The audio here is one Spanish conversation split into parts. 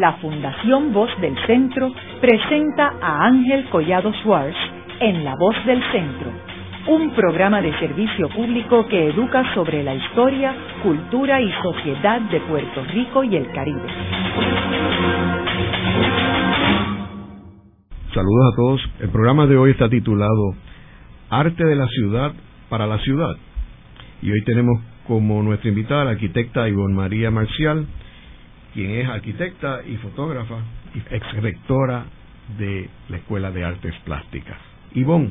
la Fundación Voz del Centro presenta a Ángel Collado Schwartz en La Voz del Centro, un programa de servicio público que educa sobre la historia, cultura y sociedad de Puerto Rico y el Caribe. Saludos a todos. El programa de hoy está titulado Arte de la Ciudad para la Ciudad. Y hoy tenemos como nuestra invitada la arquitecta Ivonne María Marcial, quien es arquitecta y fotógrafa y ex rectora de la Escuela de Artes Plásticas. Ivonne,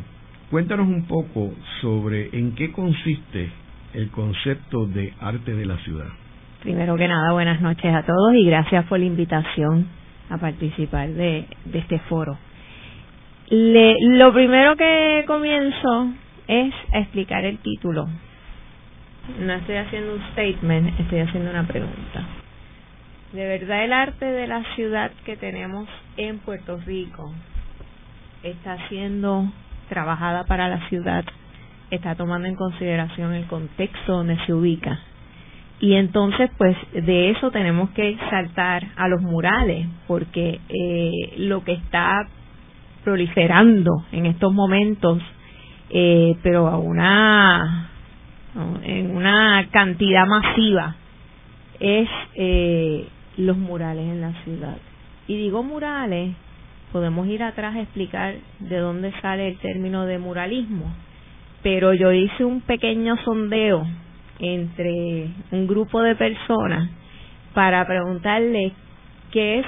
cuéntanos un poco sobre en qué consiste el concepto de arte de la ciudad. Primero que nada, buenas noches a todos y gracias por la invitación a participar de, este foro. lo primero que comienzo es a explicar el título. No estoy haciendo un statement, estoy haciendo una pregunta. De verdad el arte de la ciudad que tenemos en Puerto Rico está siendo trabajada para la ciudad, está tomando en consideración el contexto donde se ubica. Y entonces, pues de eso tenemos que saltar a los murales, porque eh, lo que está proliferando en estos momentos, eh, pero a una en una cantidad masiva, es eh, los murales en la ciudad. Y digo murales, podemos ir atrás a explicar de dónde sale el término de muralismo, pero yo hice un pequeño sondeo entre un grupo de personas para preguntarle qué es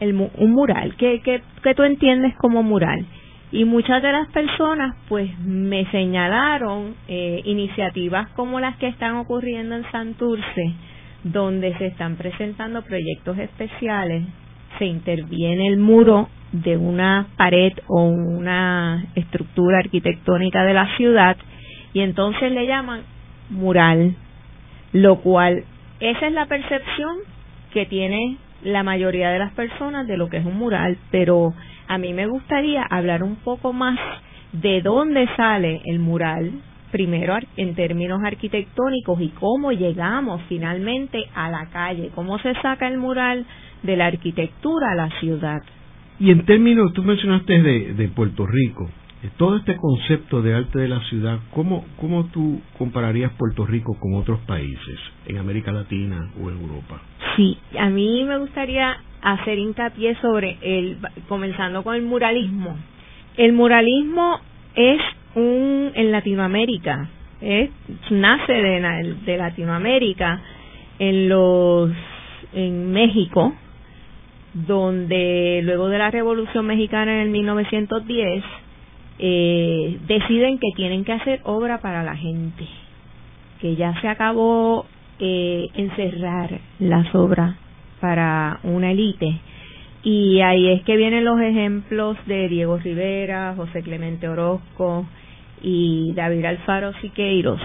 el, un mural, qué, qué, qué tú entiendes como mural. Y muchas de las personas pues me señalaron eh, iniciativas como las que están ocurriendo en Santurce, donde se están presentando proyectos especiales, se interviene el muro de una pared o una estructura arquitectónica de la ciudad y entonces le llaman mural, lo cual esa es la percepción que tiene la mayoría de las personas de lo que es un mural, pero a mí me gustaría hablar un poco más de dónde sale el mural, primero en términos arquitectónicos y cómo llegamos finalmente a la calle, cómo se saca el mural de la arquitectura a la ciudad. Y en términos, tú mencionaste de, de Puerto Rico, todo este concepto de arte de la ciudad, ¿cómo, ¿cómo tú compararías Puerto Rico con otros países en América Latina o en Europa? Sí, a mí me gustaría hacer hincapié sobre el, comenzando con el muralismo. El muralismo es un en Latinoamérica, nace de, de Latinoamérica, en los en México, donde luego de la Revolución Mexicana en el 1910 eh, deciden que tienen que hacer obra para la gente, que ya se acabó eh, encerrar las obras para una élite. Y ahí es que vienen los ejemplos de Diego Rivera, José Clemente Orozco y David Alfaro Siqueiros.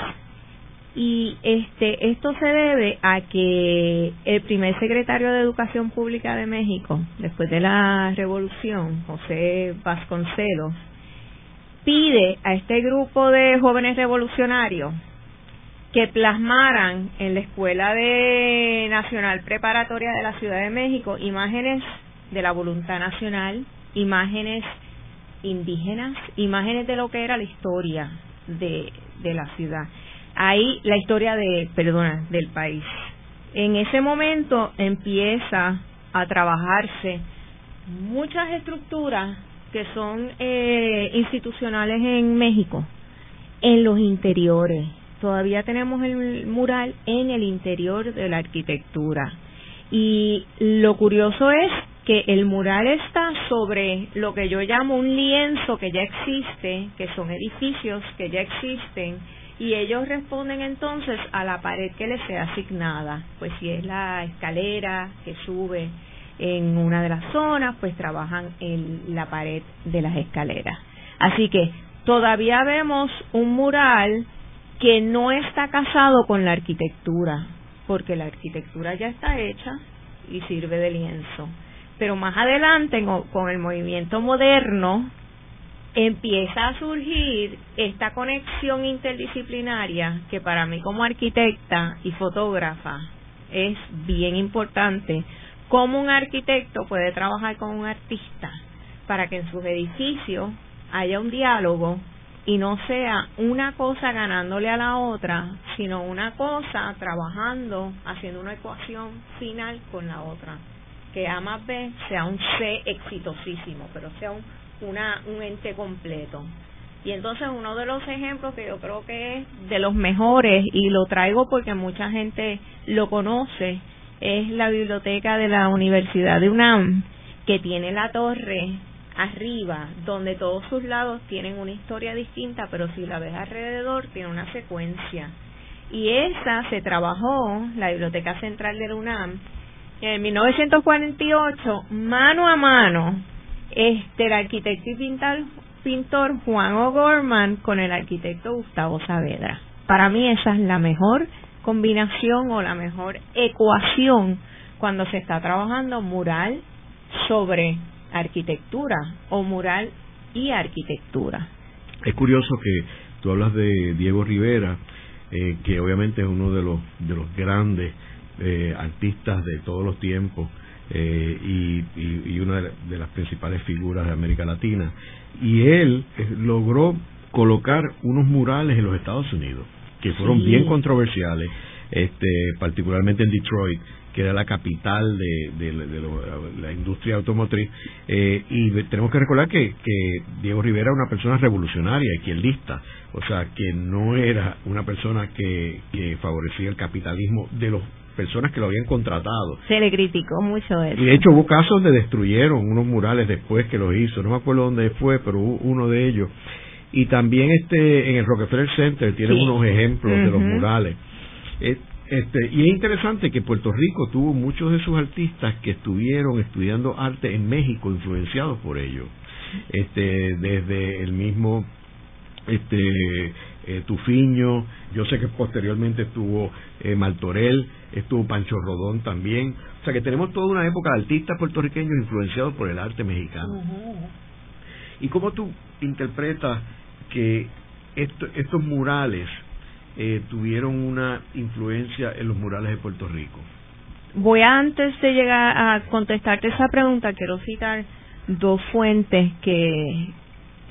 Y este esto se debe a que el primer secretario de Educación Pública de México, después de la Revolución, José Vasconcelos, pide a este grupo de jóvenes revolucionarios que plasmaran en la Escuela de Nacional Preparatoria de la Ciudad de México imágenes de la voluntad nacional, imágenes indígenas, imágenes de lo que era la historia de, de la ciudad. Ahí la historia de, perdona, del país. En ese momento empieza a trabajarse muchas estructuras que son eh, institucionales en México, en los interiores. Todavía tenemos el mural en el interior de la arquitectura. Y lo curioso es que el mural está sobre lo que yo llamo un lienzo que ya existe, que son edificios que ya existen, y ellos responden entonces a la pared que les sea asignada, pues si es la escalera que sube en una de las zonas, pues trabajan en la pared de las escaleras. Así que todavía vemos un mural que no está casado con la arquitectura, porque la arquitectura ya está hecha y sirve de lienzo pero más adelante con el movimiento moderno empieza a surgir esta conexión interdisciplinaria que para mí como arquitecta y fotógrafa es bien importante cómo un arquitecto puede trabajar con un artista para que en sus edificios haya un diálogo y no sea una cosa ganándole a la otra, sino una cosa trabajando, haciendo una ecuación final con la otra. Que A más B sea un C exitosísimo, pero sea un, un ente completo. Y entonces uno de los ejemplos que yo creo que es de los mejores, y lo traigo porque mucha gente lo conoce, es la biblioteca de la Universidad de UNAM, que tiene la torre arriba, donde todos sus lados tienen una historia distinta, pero si la ves alrededor, tiene una secuencia. Y esa se trabajó, la Biblioteca Central de la UNAM, en 1948, mano a mano, este, el arquitecto y pintor, pintor Juan O'Gorman con el arquitecto Gustavo Saavedra. Para mí esa es la mejor combinación o la mejor ecuación cuando se está trabajando mural sobre arquitectura o mural y arquitectura. Es curioso que tú hablas de Diego Rivera, eh, que obviamente es uno de los, de los grandes eh, artistas de todos los tiempos eh, y, y, una de las principales figuras de América Latina. Y él logró colocar unos murales en los Estados Unidos que fueron bien controversiales, este, particularmente en Detroit, que era la capital de, la industria automotriz. Eh, y tenemos que recordar que, Diego Rivera era una persona revolucionaria, izquierdista, o sea, que no era una persona que, favorecía el capitalismo de las personas que lo habían contratado. Se le criticó mucho eso. Y de hecho hubo casos donde destruyeron unos murales después que los hizo, no me acuerdo dónde fue, pero hubo uno de ellos. Y también este en el Rockefeller Center tienen unos ejemplos de los murales. Eh, este, y es interesante que Puerto Rico tuvo muchos de sus artistas que estuvieron estudiando arte en México, influenciados por ello. Este, desde el mismo este, eh, Tufiño, yo sé que posteriormente estuvo eh, Maltorel, estuvo Pancho Rodón también. O sea que tenemos toda una época de artistas puertorriqueños influenciados por el arte mexicano. ¿Y cómo tú interpretas que estos murales eh, tuvieron una influencia en los murales de Puerto Rico? Voy a, antes de llegar a contestarte esa pregunta, quiero citar dos fuentes que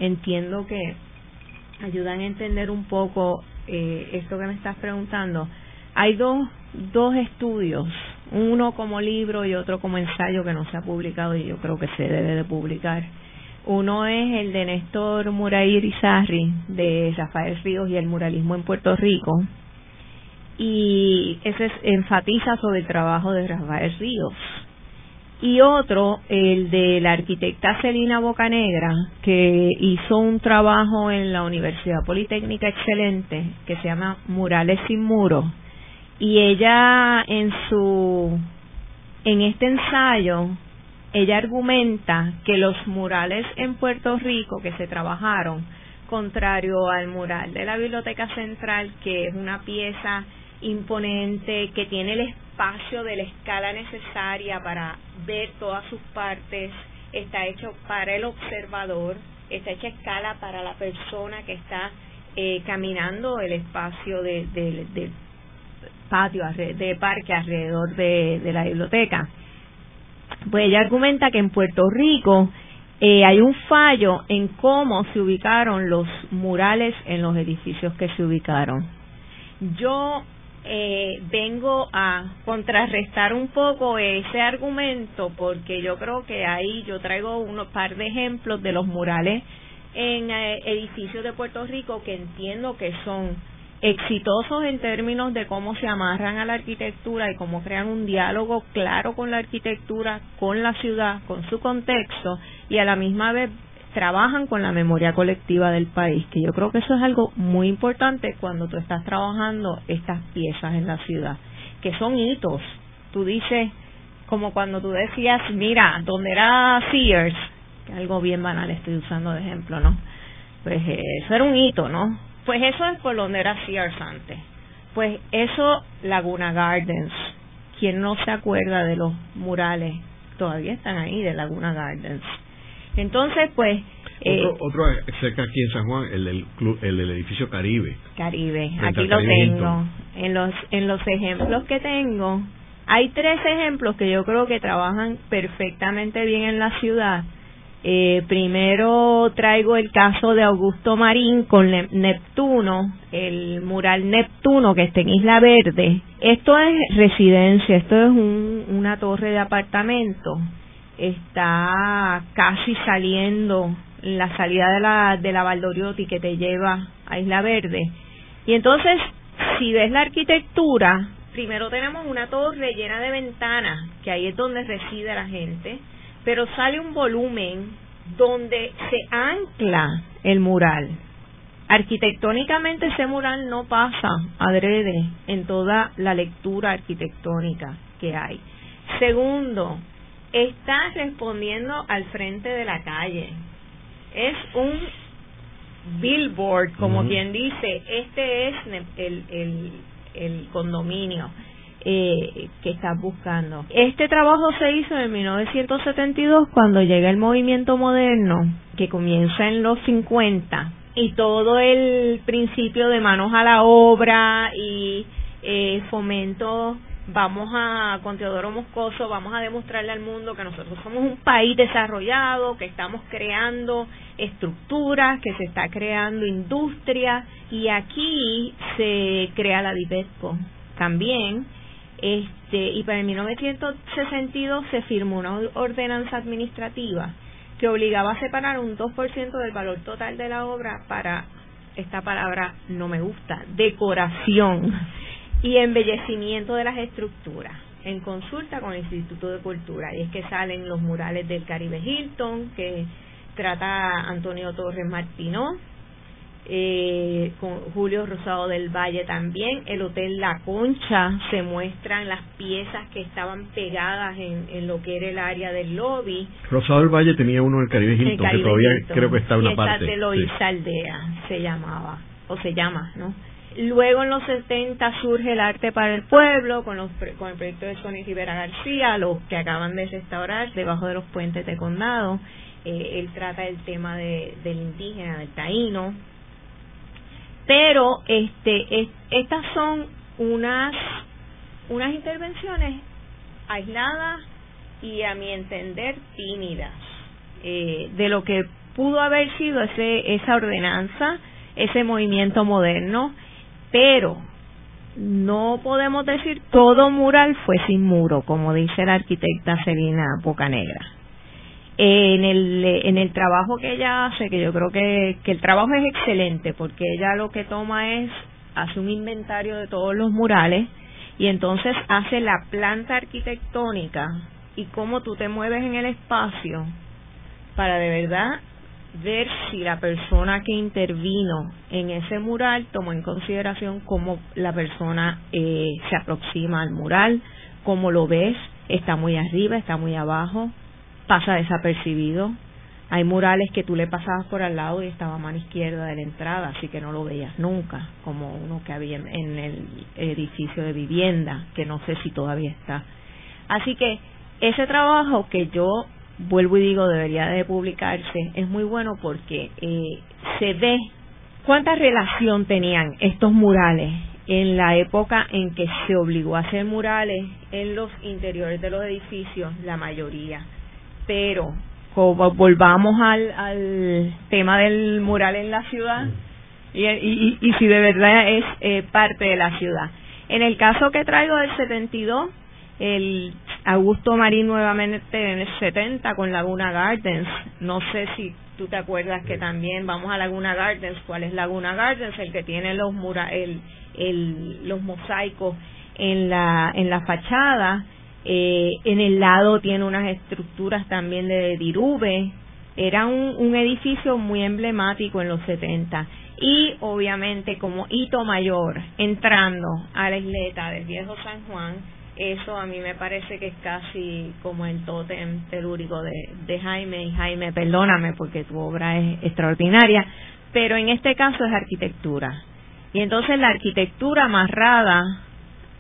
entiendo que ayudan a entender un poco eh, esto que me estás preguntando. Hay dos, dos estudios, uno como libro y otro como ensayo que no se ha publicado y yo creo que se debe de publicar uno es el de Néstor Muray Irizarri, de Rafael Ríos y el muralismo en Puerto Rico. Y ese enfatiza sobre el trabajo de Rafael Ríos. Y otro, el de la arquitecta Celina Bocanegra, que hizo un trabajo en la Universidad Politécnica excelente, que se llama Murales sin Muros. Y ella en su, en este ensayo, ella argumenta que los murales en Puerto Rico que se trabajaron, contrario al mural de la Biblioteca Central, que es una pieza imponente, que tiene el espacio de la escala necesaria para ver todas sus partes, está hecho para el observador, está hecha escala para la persona que está eh, caminando el espacio del de, patio, de parque alrededor de la biblioteca pues ella argumenta que en Puerto Rico eh, hay un fallo en cómo se ubicaron los murales en los edificios que se ubicaron. Yo eh, vengo a contrarrestar un poco ese argumento porque yo creo que ahí yo traigo unos par de ejemplos de los murales en eh, edificios de Puerto Rico que entiendo que son exitosos en términos de cómo se amarran a la arquitectura y cómo crean un diálogo claro con la arquitectura, con la ciudad, con su contexto y a la misma vez trabajan con la memoria colectiva del país, que yo creo que eso es algo muy importante cuando tú estás trabajando estas piezas en la ciudad, que son hitos. Tú dices, como cuando tú decías, mira, donde era Sears, que algo bien banal estoy usando de ejemplo, ¿no? Pues eh, eso era un hito, ¿no? Pues eso es por donde era Sears antes. Pues eso, Laguna Gardens. ¿Quién no se acuerda de los murales? Todavía están ahí de Laguna Gardens. Entonces, pues... Eh, otro, cerca aquí en San Juan, el del, el del edificio Caribe. Caribe, aquí lo tengo. En los, en los ejemplos que tengo, Hay tres ejemplos que yo creo que trabajan perfectamente bien en la ciudad. Eh, primero traigo el caso de Augusto Marín con Neptuno, el mural Neptuno que está en Isla Verde. Esto es residencia, esto es una torre de apartamento. Está casi saliendo la salida de la, de la Valdoriotti que te lleva a Isla Verde. Y entonces, si ves la arquitectura, primero tenemos una torre llena de ventanas, que ahí es donde reside la gente, pero sale un volumen donde se ancla el mural. Arquitectónicamente ese mural no pasa adrede en toda la lectura arquitectónica que hay. Segundo, está respondiendo al frente de la calle. Es un billboard, como quien dice, este es el, el, el condominio eh, que estás buscando. Este trabajo se hizo en 1972 cuando llega el movimiento moderno, que comienza en los 50, y todo el principio de manos a la obra y eh, fomento vamos a, con Teodoro Moscoso, vamos a demostrarle al mundo que nosotros somos un país desarrollado, que estamos creando estructuras, que se está creando industria y aquí se crea la DIPESCO también. Este, y para el 1962 se firmó una ordenanza administrativa que obligaba a separar un 2% del valor total de la obra para, esta palabra no me gusta, decoración y embellecimiento de las estructuras en consulta con el Instituto de Cultura. Y es que salen los murales del Caribe Hilton que trata Antonio Torres Martino eh, con Julio Rosado del Valle también. El Hotel La Concha se muestran las piezas que estaban pegadas en, en lo que era el área del lobby. Rosado del Valle tenía uno del Caribe Hilton que todavía creo que está una parte de Loíza Aldea se llamaba o se llama ¿no? Luego en los 70 surge el arte para el pueblo con, los, con el proyecto de Sonny Rivera García, los que acaban de restaurar debajo de los puentes de condado. Eh, él trata el tema de, del indígena, del taíno. Pero este, estas son unas, unas intervenciones aisladas y a mi entender tímidas eh, de lo que pudo haber sido ese, esa ordenanza, ese movimiento moderno pero no podemos decir todo mural fue sin muro, como dice la arquitecta Selina Bocanegra. En el, en el trabajo que ella hace, que yo creo que, que el trabajo es excelente, porque ella lo que toma es, hace un inventario de todos los murales y entonces hace la planta arquitectónica y cómo tú te mueves en el espacio para de verdad ver si la persona que intervino en ese mural tomó en consideración cómo la persona eh, se aproxima al mural, cómo lo ves, está muy arriba, está muy abajo, pasa desapercibido. Hay murales que tú le pasabas por al lado y estaba a mano izquierda de la entrada, así que no lo veías nunca, como uno que había en el edificio de vivienda, que no sé si todavía está. Así que ese trabajo que yo vuelvo y digo, debería de publicarse, es muy bueno porque eh, se ve cuánta relación tenían estos murales en la época en que se obligó a hacer murales en los interiores de los edificios, la mayoría. Pero como volvamos al, al tema del mural en la ciudad y, y, y, si de verdad es eh, parte de la ciudad. En el caso que traigo del 72, el Augusto Marín nuevamente en el 70 con Laguna Gardens. No sé si tú te acuerdas que también vamos a Laguna Gardens. ¿Cuál es Laguna Gardens? El que tiene los mura, el, los mosaicos en la en la fachada. Eh, en el lado tiene unas estructuras también de dirube. Era un, un edificio muy emblemático en los 70 y obviamente como hito mayor entrando a la isleta del viejo San Juan eso a mí me parece que es casi como el tótem telúrico de, de Jaime. Y Jaime perdóname porque tu obra es extraordinaria pero en este caso es arquitectura. Y entonces la arquitectura amarrada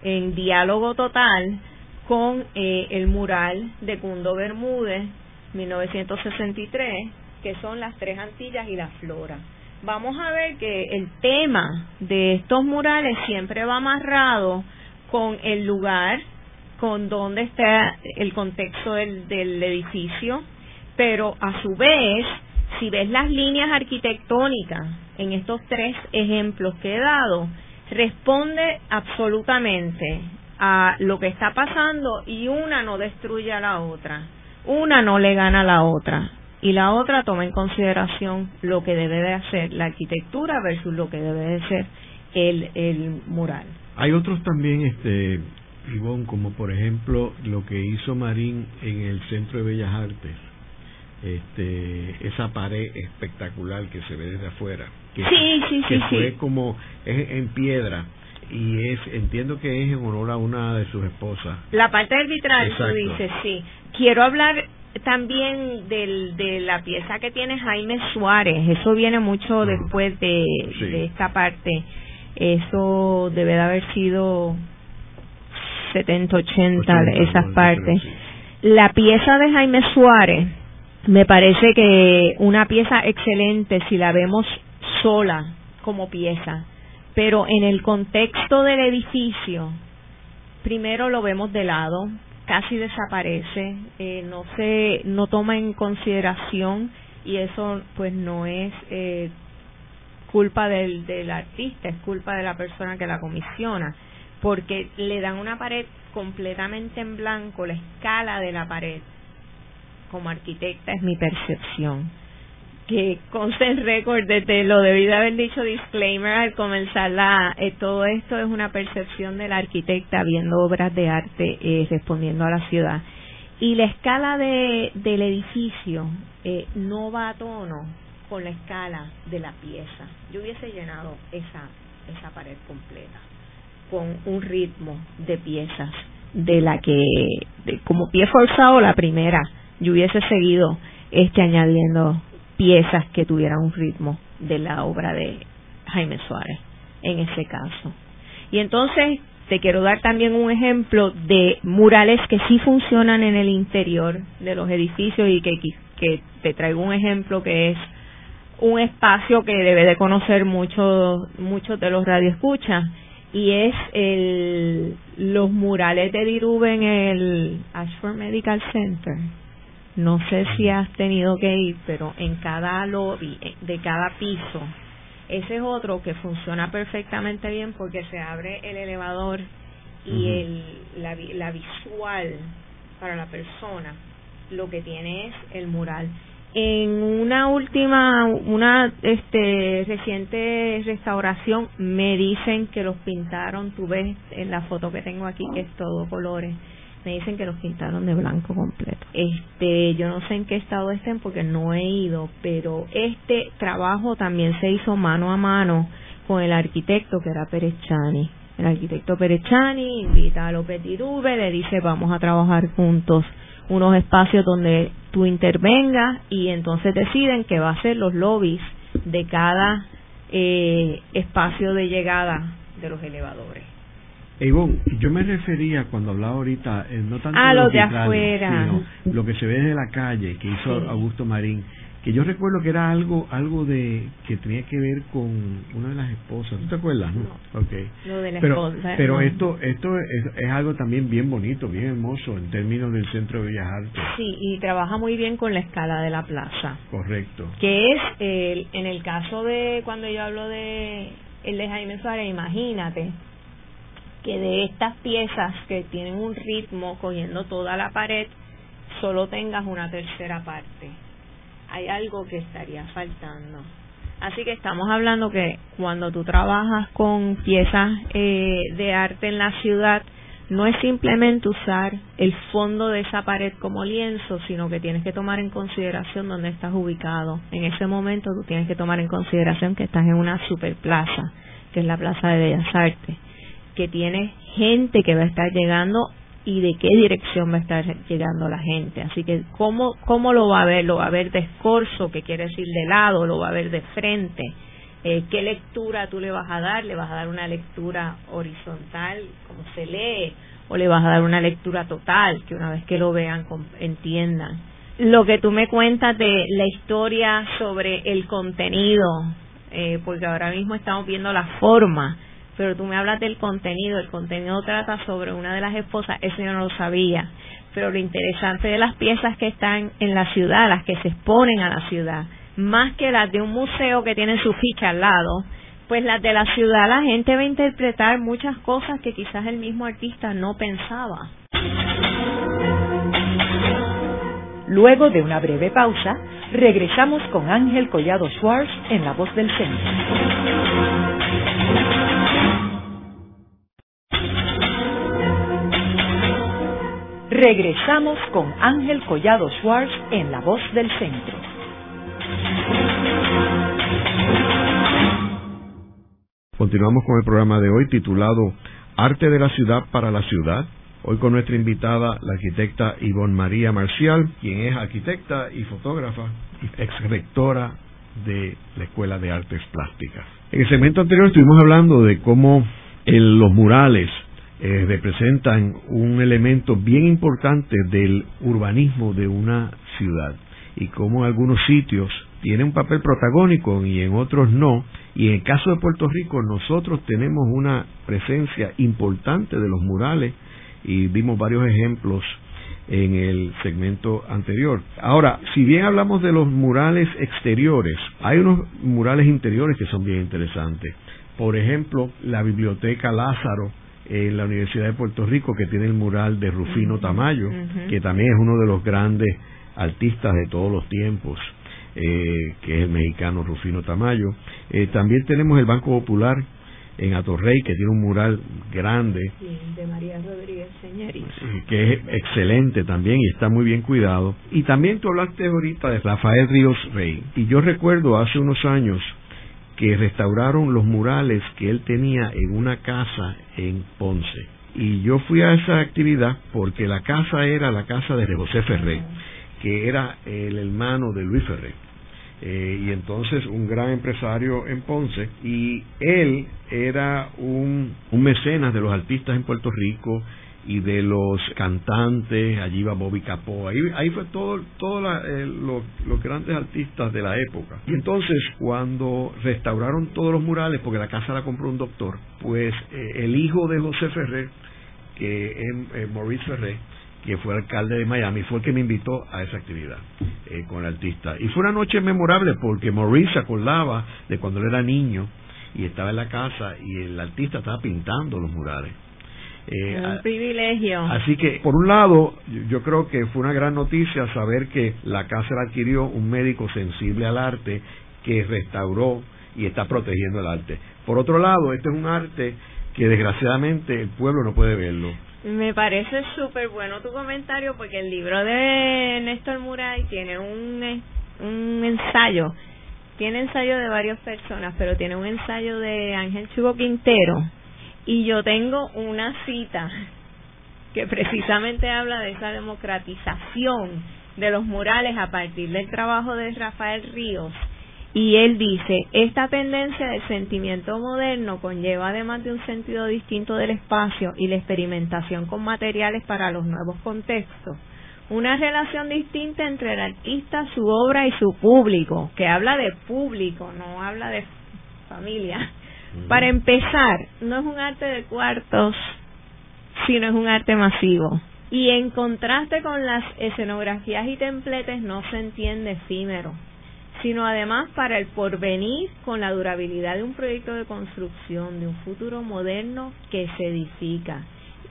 en diálogo total con eh, el mural de Cundo Bermúdez 1963 que son las tres Antillas y la flora. Vamos a ver que el tema de estos murales siempre va amarrado con el lugar con dónde está el contexto del, del edificio, pero a su vez, si ves las líneas arquitectónicas en estos tres ejemplos que he dado, responde absolutamente a lo que está pasando y una no destruye a la otra, una no le gana a la otra y la otra toma en consideración lo que debe de hacer la arquitectura versus lo que debe de ser el, el mural. Hay otros también, este, Ivonne, como por ejemplo lo que hizo Marín en el Centro de Bellas Artes, este, esa pared espectacular que se ve desde afuera, que, sí, sí, que sí, fue como es en piedra y es entiendo que es en honor a una de sus esposas. La parte arbitral, tú dices, sí. Quiero hablar también del, de la pieza que tiene Jaime Suárez, eso viene mucho después de, de esta parte eso debe de haber sido 70, 80, esas partes. La pieza de Jaime Suárez me parece que una pieza excelente si la vemos sola como pieza, pero en el contexto del edificio, primero lo vemos de lado, casi desaparece, eh, no se, no toma en consideración y eso pues no es eh, culpa del, del artista, es culpa de la persona que la comisiona, porque le dan una pared completamente en blanco, la escala de la pared. Como arquitecta es mi percepción. Que conste el récord, de lo debí de haber dicho disclaimer al comenzar la, eh, todo esto es una percepción del arquitecta viendo obras de arte eh, respondiendo a la ciudad. Y la escala de, del edificio eh, no va a tono con la escala de la pieza. Yo hubiese llenado esa, esa pared completa con un ritmo de piezas de la que, como pie forzado la primera, yo hubiese seguido este añadiendo piezas que tuvieran un ritmo de la obra de Jaime Suárez en ese caso. Y entonces te quiero dar también un ejemplo de murales que sí funcionan en el interior de los edificios y que, que te traigo un ejemplo que es un espacio que debe de conocer muchos muchos de los radioescuchas y es el los murales de Diruba en el Ashford Medical Center. No sé si has tenido que ir, pero en cada lobby de cada piso, ese es otro que funciona perfectamente bien porque se abre el elevador y el, la, la visual para la persona lo que tiene es el mural en una última, una este reciente restauración me dicen que los pintaron, tú ves en la foto que tengo aquí que es todo colores, me dicen que los pintaron de blanco completo. Este, yo no sé en qué estado estén porque no he ido, pero este trabajo también se hizo mano a mano con el arquitecto que era Perechani. El arquitecto Perechani invita a López Dirube, le dice vamos a trabajar juntos unos espacios donde tú intervengas y entonces deciden que va a ser los lobbies de cada eh, espacio de llegada de los elevadores. Ivonne, yo me refería cuando hablaba ahorita, eh, no tanto a los de afuera, sino lo que se ve desde la calle, que hizo Augusto Marín, que yo recuerdo que era algo algo de que tenía que ver con una de las esposas ¿tú te acuerdas? no, okay. lo de la pero, esposa pero esto esto es, algo también bien bonito bien hermoso en términos del centro de Bellas Artes. Sí y trabaja muy bien con la escala de la plaza. Correcto. Que es el, en el caso de cuando yo hablo de el de Jaime Suárez imagínate que de estas piezas que tienen un ritmo cogiendo toda la pared solo tengas una tercera parte hay algo que estaría faltando. Así que estamos hablando que cuando tú trabajas con piezas eh, de arte en la ciudad, no es simplemente usar el fondo de esa pared como lienzo, sino que tienes que tomar en consideración dónde estás ubicado. En ese momento tú tienes que tomar en consideración que estás en una superplaza, que es la Plaza de Bellas Artes, que tiene gente que va a estar llegando y de qué dirección va a estar llegando la gente. Así que, ¿cómo, cómo lo va a ver? ¿Lo va a ver de escorzo, que quiere decir de lado? ¿Lo va a ver de frente? Eh, ¿Qué lectura tú le vas a dar? ¿Le vas a dar una lectura horizontal, como se lee? ¿O le vas a dar una lectura total, que una vez que lo vean entiendan? Lo que tú me cuentas de la historia sobre el contenido, eh, porque ahora mismo estamos viendo la forma, pero tú me hablas del contenido, el contenido trata sobre una de las esposas, eso yo no lo sabía, pero lo interesante de las piezas que están en la ciudad, las que se exponen a la ciudad, más que las de un museo que tienen su ficha al lado, pues las de la ciudad la gente va a interpretar muchas cosas que quizás el mismo artista no pensaba. Luego de una breve pausa, regresamos con Ángel Collado Schwartz en La Voz del Centro. Regresamos con Ángel Collado Schwartz en La Voz del Centro. Continuamos con el programa de hoy titulado Arte de la Ciudad para la Ciudad Hoy con nuestra invitada, la arquitecta Ivonne María Marcial, quien es arquitecta y fotógrafa, ex rectora de la Escuela de Artes Plásticas. En el segmento anterior estuvimos hablando de cómo los murales eh, representan un elemento bien importante del urbanismo de una ciudad y cómo algunos sitios tiene un papel protagónico y en otros no. Y en el caso de Puerto Rico nosotros tenemos una presencia importante de los murales y vimos varios ejemplos en el segmento anterior. Ahora, si bien hablamos de los murales exteriores, hay unos murales interiores que son bien interesantes. Por ejemplo, la Biblioteca Lázaro en la Universidad de Puerto Rico, que tiene el mural de Rufino Tamayo, que también es uno de los grandes artistas de todos los tiempos. Eh, que es el mexicano Rufino Tamayo. Eh, también tenemos el Banco Popular, en Atorrey, que tiene un mural grande. de María Rodríguez Que es excelente también y está muy bien cuidado. Y también tú hablaste ahorita de Rafael Ríos Rey. Y yo recuerdo hace unos años que restauraron los murales que él tenía en una casa en Ponce. Y yo fui a esa actividad porque la casa era la casa de José Ferré, que era el hermano de Luis Ferré. Eh, y entonces un gran empresario en Ponce y él era un, mecenas de los artistas en Puerto Rico y de los cantantes, allí iba Bobby Capó, ahí, ahí fue todo, todos eh, los, grandes artistas de la época. Y entonces cuando restauraron todos los murales, porque la casa la compró un doctor, pues eh, el hijo de José Ferrer, que es Maurice Ferrer, que fue alcalde de Miami, fue el que me invitó a esa actividad eh, con el artista. Y fue una noche memorable porque Maurice se acordaba de cuando él era niño y estaba en la casa y el artista estaba pintando los murales. Eh, un privilegio. Así que, por un lado, yo creo que fue una gran noticia saber que la casa la adquirió un médico sensible al arte que restauró y está protegiendo el arte. Por otro lado, este es un arte que desgraciadamente el pueblo no puede verlo. Me parece súper bueno tu comentario porque el libro de Néstor Muray tiene un, un ensayo, tiene ensayo de varias personas, pero tiene un ensayo de Ángel Chivo Quintero. Y yo tengo una cita que precisamente habla de esa democratización de los murales a partir del trabajo de Rafael Ríos y él dice, esta tendencia del sentimiento moderno conlleva además de un sentido distinto del espacio y la experimentación con materiales para los nuevos contextos, una relación distinta entre el artista, su obra y su público, que habla de público, no habla de familia. Para empezar, no es un arte de cuartos, sino es un arte masivo. Y en contraste con las escenografías y templetes no se entiende efímero sino además para el porvenir con la durabilidad de un proyecto de construcción, de un futuro moderno que se edifica.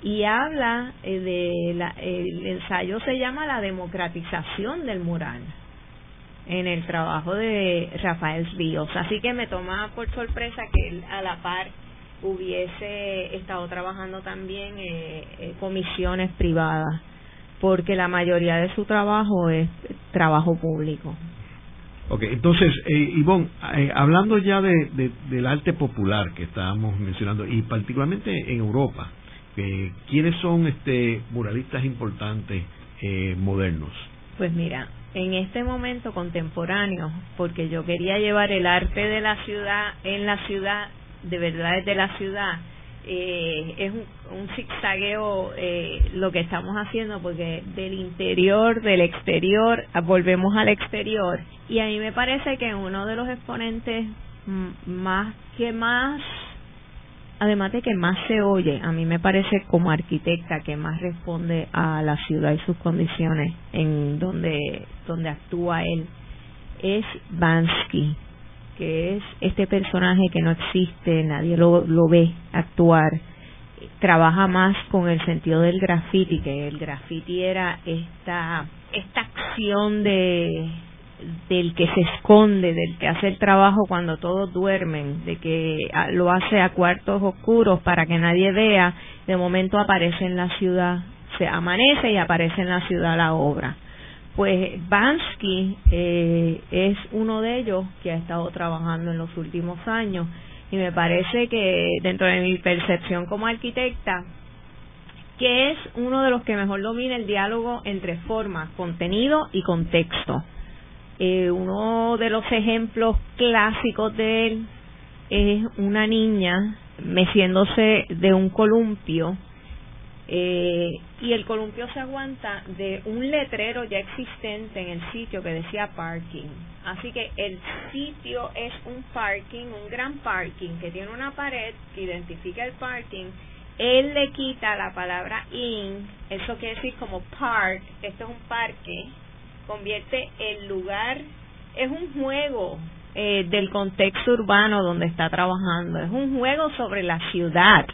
Y habla eh, de la, el ensayo se llama la democratización del mural en el trabajo de Rafael Ríos. Así que me toma por sorpresa que él a la par hubiese estado trabajando también eh, eh, comisiones privadas, porque la mayoría de su trabajo es trabajo público. Ok, entonces, eh, Ivonne, eh, hablando ya de, del arte popular que estábamos mencionando, y particularmente en Europa, eh, ¿quiénes son este muralistas importantes eh, modernos? Pues mira, en este momento contemporáneo, porque yo quería llevar el arte de la ciudad en la ciudad, de verdad de la ciudad, eh, es un, un zigzagueo eh, lo que estamos haciendo porque del interior, del exterior, volvemos al exterior. Y a mí me parece que uno de los exponentes más que más además de que más se oye, a mí me parece como arquitecta que más responde a la ciudad y sus condiciones en donde, donde actúa él, es Bansky, que es este personaje que no existe, nadie lo, lo ve actuar, trabaja más con el sentido del graffiti, que el graffiti era esta, esta acción de del que se esconde, del que hace el trabajo cuando todos duermen, de que ah, lo hace a cuartos oscuros para que nadie vea, de momento aparece en la ciudad, se amanece y aparece en la ciudad la obra. Pues Bansky eh, es uno de ellos que ha estado trabajando en los últimos años. Y me parece que dentro de mi percepción como arquitecta, que es uno de los que mejor domina el diálogo entre forma, contenido y contexto. Eh, uno de los ejemplos clásicos de él es una niña meciéndose de un columpio eh, y el columpio se aguanta de un letrero ya existente en el sitio que decía parking. Así que el sitio es un parking, un gran parking que tiene una pared que identifica el parking. Él le quita la palabra in, eso quiere decir como park, esto es un parque, convierte el lugar, es un juego eh, del contexto urbano donde está trabajando, es un juego sobre la ciudad.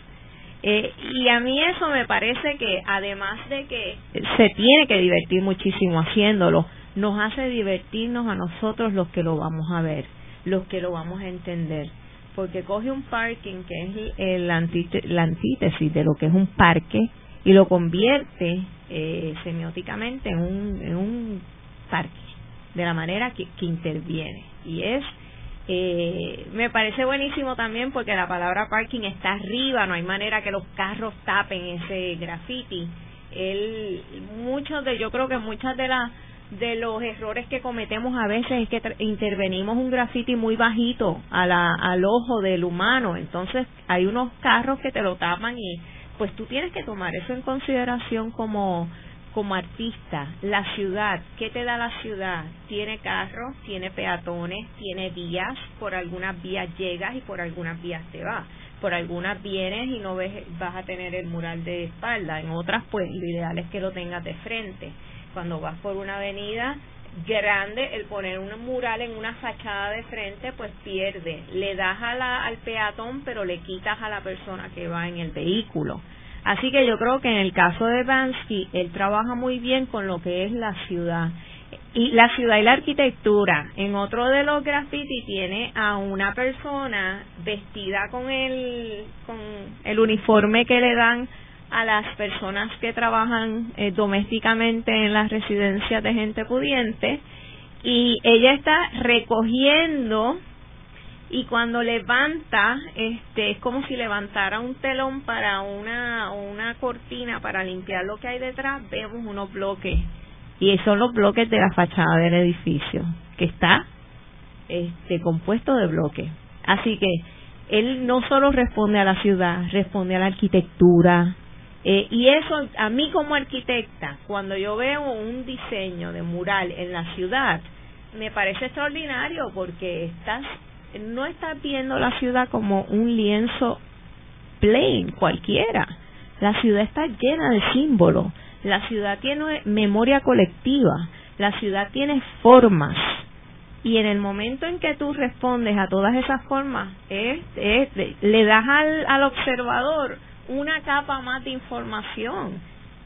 Eh, y a mí eso me parece que además de que se tiene que divertir muchísimo haciéndolo, nos hace divertirnos a nosotros los que lo vamos a ver, los que lo vamos a entender. Porque coge un parking que es el, la antítesis de lo que es un parque y lo convierte eh, semióticamente en un, en un parque, de la manera que, interviene. Y es, eh, me parece buenísimo también porque la palabra parking está arriba, no hay manera que los carros tapen ese graffiti. Él, muchos de, yo creo que muchas de las de los errores que cometemos a veces es que intervenimos un graffiti muy bajito a la, al ojo del humano, entonces hay unos carros que te lo tapan y pues tú tienes que tomar eso en consideración como como artista, la ciudad, ¿qué te da la ciudad? Tiene carros, tiene peatones, tiene vías, por algunas vías llegas y por algunas vías te vas. Por algunas vienes y no ves, vas a tener el mural de espalda, en otras pues lo ideal es que lo tengas de frente. Cuando vas por una avenida grande, el poner un mural en una fachada de frente pues pierde. Le das a la, al peatón pero le quitas a la persona que va en el vehículo Así que yo creo que en el caso de Bansky, él trabaja muy bien con lo que es la ciudad. Y la ciudad y la arquitectura. En otro de los graffiti tiene a una persona vestida con el, con el uniforme que le dan a las personas que trabajan eh, domésticamente en las residencias de gente pudiente y ella está recogiendo y cuando levanta este es como si levantara un telón para una una cortina para limpiar lo que hay detrás vemos unos bloques. Y son los bloques de la fachada del edificio que está este compuesto de bloques. Así que él no solo responde a la ciudad responde a la arquitectura. Eh, y eso a mí como arquitecta cuando yo veo un diseño de mural en la ciudad me parece extraordinario porque estás no estás viendo la ciudad como un lienzo plain cualquiera. La ciudad está llena de símbolos. La ciudad tiene memoria colectiva. La ciudad tiene formas. Y en el momento en que tú respondes a todas esas formas, le das al, al observador una capa más de información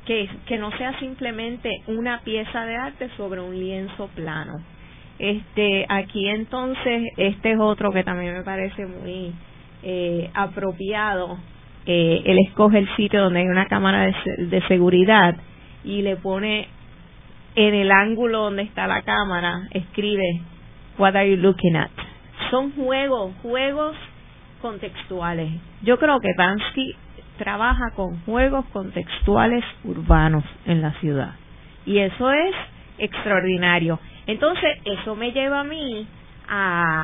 que, que no sea simplemente una pieza de arte sobre un lienzo plano. Este, aquí entonces, este es otro que también me parece muy eh, apropiado. Eh, él escoge el sitio donde hay una cámara de, de seguridad y le pone en el ángulo donde está la cámara, escribe, What are you looking at? Son juegos, juegos contextuales. Yo creo que Bansky trabaja con juegos contextuales urbanos en la ciudad. Y eso es extraordinario. Entonces, eso me lleva a mí a,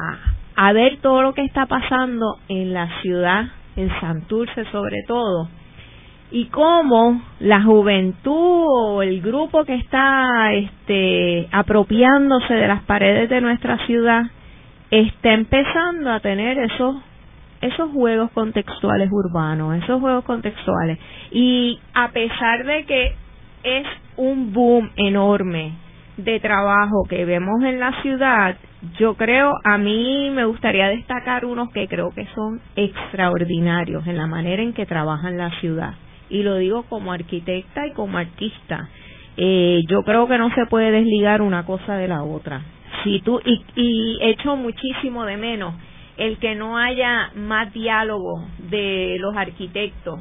a ver todo lo que está pasando en la ciudad, en Santurce sobre todo, y cómo la juventud o el grupo que está este, apropiándose de las paredes de nuestra ciudad está empezando a tener esos esos juegos contextuales urbanos, esos juegos contextuales. Y a pesar de que es un boom enorme de trabajo que vemos en la ciudad, yo creo, a mí me gustaría destacar unos que creo que son extraordinarios en la manera en que trabajan la ciudad. Y lo digo como arquitecta y como artista. Eh, yo creo que no se puede desligar una cosa de la otra. Si tú, y, y echo muchísimo de menos el que no haya más diálogo de los arquitectos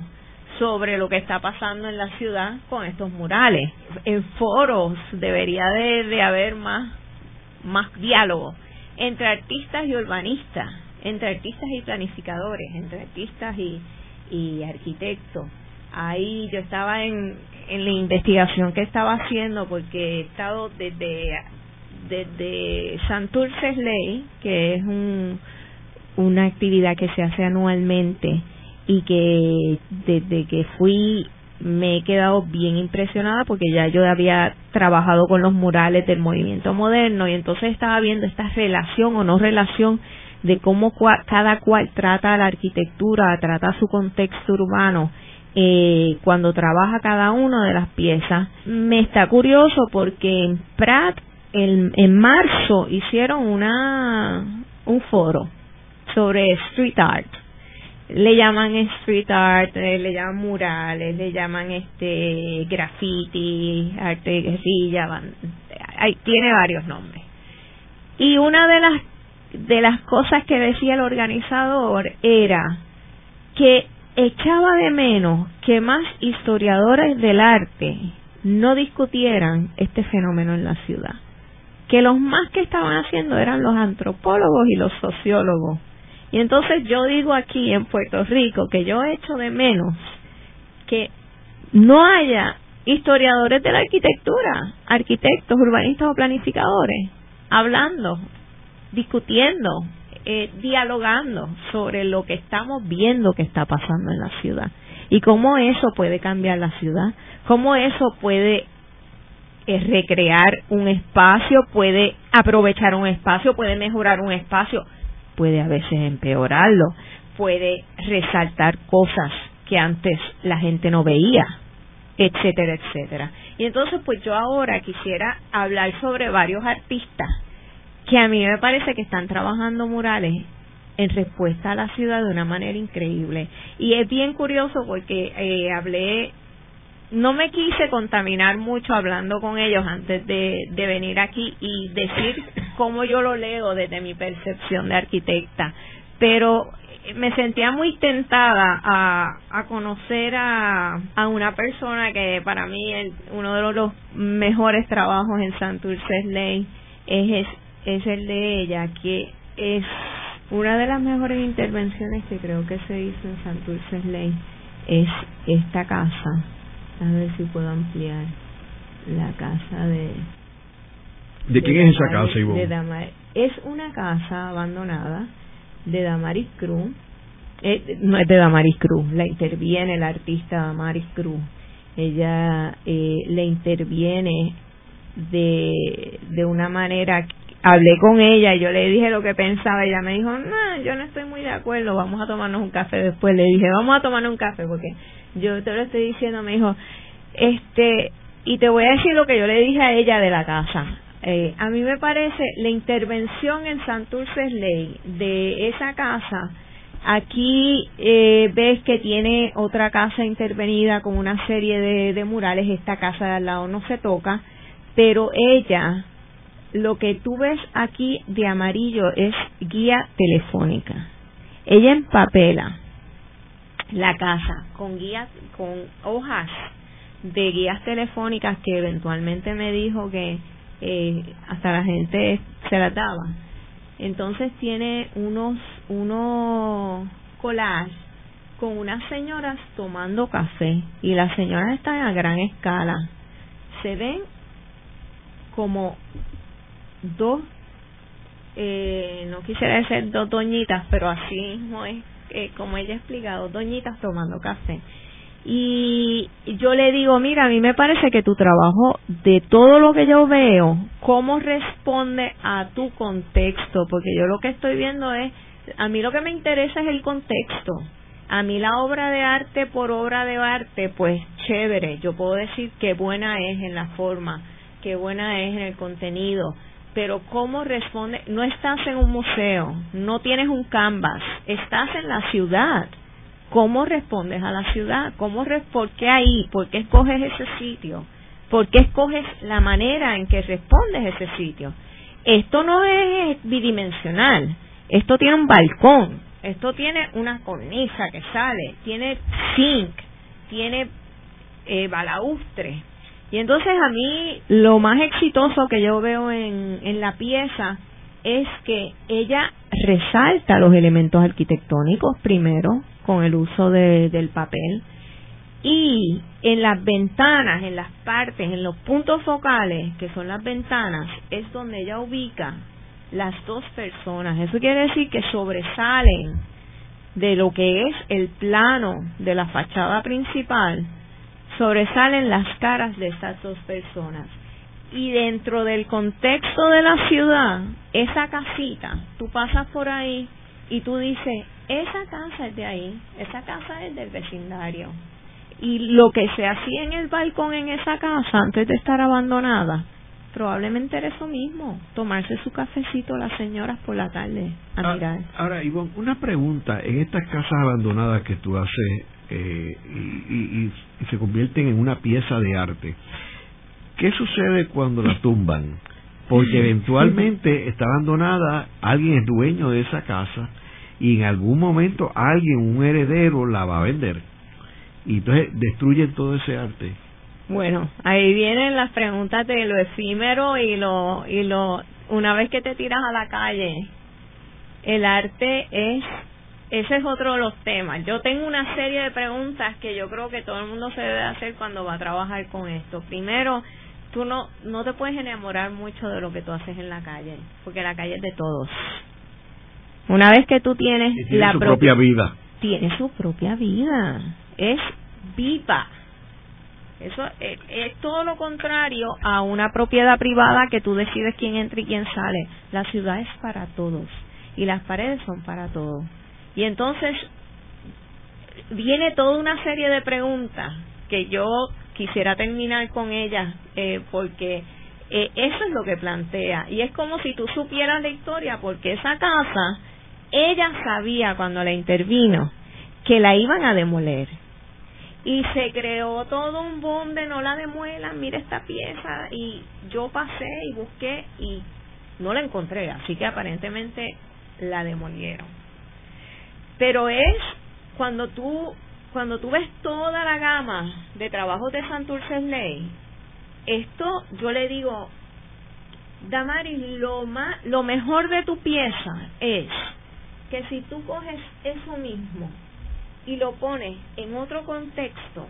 sobre lo que está pasando en la ciudad con estos murales. En foros debería de, de haber más más diálogo entre artistas y urbanistas, entre artistas y planificadores, entre artistas y, y arquitectos. Ahí yo estaba en, en la investigación que estaba haciendo porque he estado desde desde Santurces Ley, que es un, una actividad que se hace anualmente y que desde que fui me he quedado bien impresionada porque ya yo había trabajado con los murales del movimiento moderno y entonces estaba viendo esta relación o no relación de cómo cada cual trata la arquitectura, trata su contexto urbano eh, cuando trabaja cada una de las piezas. Me está curioso porque en Pratt el, en marzo hicieron una un foro sobre street art le llaman street art, eh, le llaman murales, le llaman este graffiti, arte guerrilla, hay, tiene varios nombres. Y una de las de las cosas que decía el organizador era que echaba de menos que más historiadores del arte no discutieran este fenómeno en la ciudad. Que los más que estaban haciendo eran los antropólogos y los sociólogos y entonces yo digo aquí en Puerto Rico que yo echo de menos que no haya historiadores de la arquitectura, arquitectos, urbanistas o planificadores, hablando, discutiendo, eh, dialogando sobre lo que estamos viendo que está pasando en la ciudad. Y cómo eso puede cambiar la ciudad, cómo eso puede eh, recrear un espacio, puede aprovechar un espacio, puede mejorar un espacio puede a veces empeorarlo, puede resaltar cosas que antes la gente no veía, etcétera, etcétera. Y entonces pues yo ahora quisiera hablar sobre varios artistas que a mí me parece que están trabajando murales en respuesta a la ciudad de una manera increíble. Y es bien curioso porque eh, hablé no me quise contaminar mucho hablando con ellos antes de, venir aquí y decir cómo yo lo leo desde mi percepción de arquitecta, pero me sentía muy tentada a, conocer a, a una persona que para mí es uno de los mejores trabajos en Santurce Ley es, es el de ella, que es una de las mejores intervenciones que creo que se hizo en Santurce Ley es esta casa a ver si puedo ampliar la casa de... ¿De, quién es esa casa, Ivonne? De es una casa abandonada de Damaris Cruz. Eh, no es de Damaris Cruz, la interviene el artista Damaris Cruz. Ella eh, le interviene de, de una manera hablé con ella y yo le dije lo que pensaba ella me dijo, no, yo no estoy muy de acuerdo, vamos a tomarnos un café después. Le dije, vamos a tomarnos un café porque yo te lo estoy diciendo, me dijo, este, y te voy a decir lo que yo le dije a ella de la casa. Eh, a mí me parece la intervención en Santurce Ley de esa casa, aquí eh, ves que tiene otra casa intervenida con una serie de, de murales, esta casa de al lado no se toca, pero ella lo que tú ves aquí de amarillo es guía telefónica. Ella empapela la casa con guías, con hojas de guías telefónicas que eventualmente me dijo que eh, hasta la gente se las daba. Entonces tiene unos, unos collages con unas señoras tomando café y las señoras están a gran escala. Se ven como dos, eh, no quisiera decir dos doñitas, pero así mismo es eh, como ella ha explicado, doñitas tomando café. Y yo le digo, mira, a mí me parece que tu trabajo, de todo lo que yo veo, cómo responde a tu contexto, porque yo lo que estoy viendo es a mí lo que me interesa es el contexto. A mí la obra de arte por obra de arte, pues chévere, yo puedo decir que buena es en la forma, que buena es en el contenido, pero cómo responde, no estás en un museo, no tienes un canvas, estás en la ciudad. ¿Cómo respondes a la ciudad? ¿Cómo ¿Por qué ahí? ¿Por qué escoges ese sitio? ¿Por qué escoges la manera en que respondes ese sitio? Esto no es bidimensional, esto tiene un balcón, esto tiene una cornisa que sale, tiene zinc, tiene eh, balaustre. Y entonces a mí lo más exitoso que yo veo en, en la pieza es que ella resalta los elementos arquitectónicos primero con el uso de, del papel y en las ventanas, en las partes, en los puntos focales, que son las ventanas, es donde ella ubica las dos personas. Eso quiere decir que sobresalen de lo que es el plano de la fachada principal, sobresalen las caras de estas dos personas. Y dentro del contexto de la ciudad, esa casita, tú pasas por ahí y tú dices, esa casa es de ahí, esa casa es del vecindario y lo que se hacía en el balcón en esa casa antes de estar abandonada, probablemente era eso mismo, tomarse su cafecito las señoras por la tarde a ah, mirar. Ahora, Ivonne, una pregunta, en estas casas abandonadas que tú haces eh, y, y, y se convierten en una pieza de arte, ¿qué sucede cuando la tumban? Porque eventualmente está abandonada, alguien es dueño de esa casa y en algún momento alguien, un heredero, la va a vender y entonces destruyen todo ese arte. Bueno, ahí vienen las preguntas de lo efímero y lo y lo una vez que te tiras a la calle, el arte es ese es otro de los temas. Yo tengo una serie de preguntas que yo creo que todo el mundo se debe hacer cuando va a trabajar con esto. Primero, tú no no te puedes enamorar mucho de lo que tú haces en la calle, porque la calle es de todos. Una vez que tú tienes la propia vida, tiene su propia vida es viva. Eso es, es, todo lo contrario a una propiedad privada que tú decides quién entra y quién sale. La ciudad es para todos y las paredes son para todos. Y entonces viene toda una serie de preguntas que yo quisiera terminar con ellas eh, porque eh, eso es lo que plantea. Y es como si tú supieras la historia porque esa casa ella sabía cuando la intervino que la iban a demoler. Y se creó todo un boom de no la demuelan, mira esta pieza. Y yo pasé y busqué y no la encontré, así que aparentemente la demolieron. Pero es cuando tú cuando tú ves toda la gama de trabajos de Santurce Ley, esto yo le digo, Damaris, lo más, lo mejor de tu pieza es que si tú coges eso mismo y lo pones en otro contexto,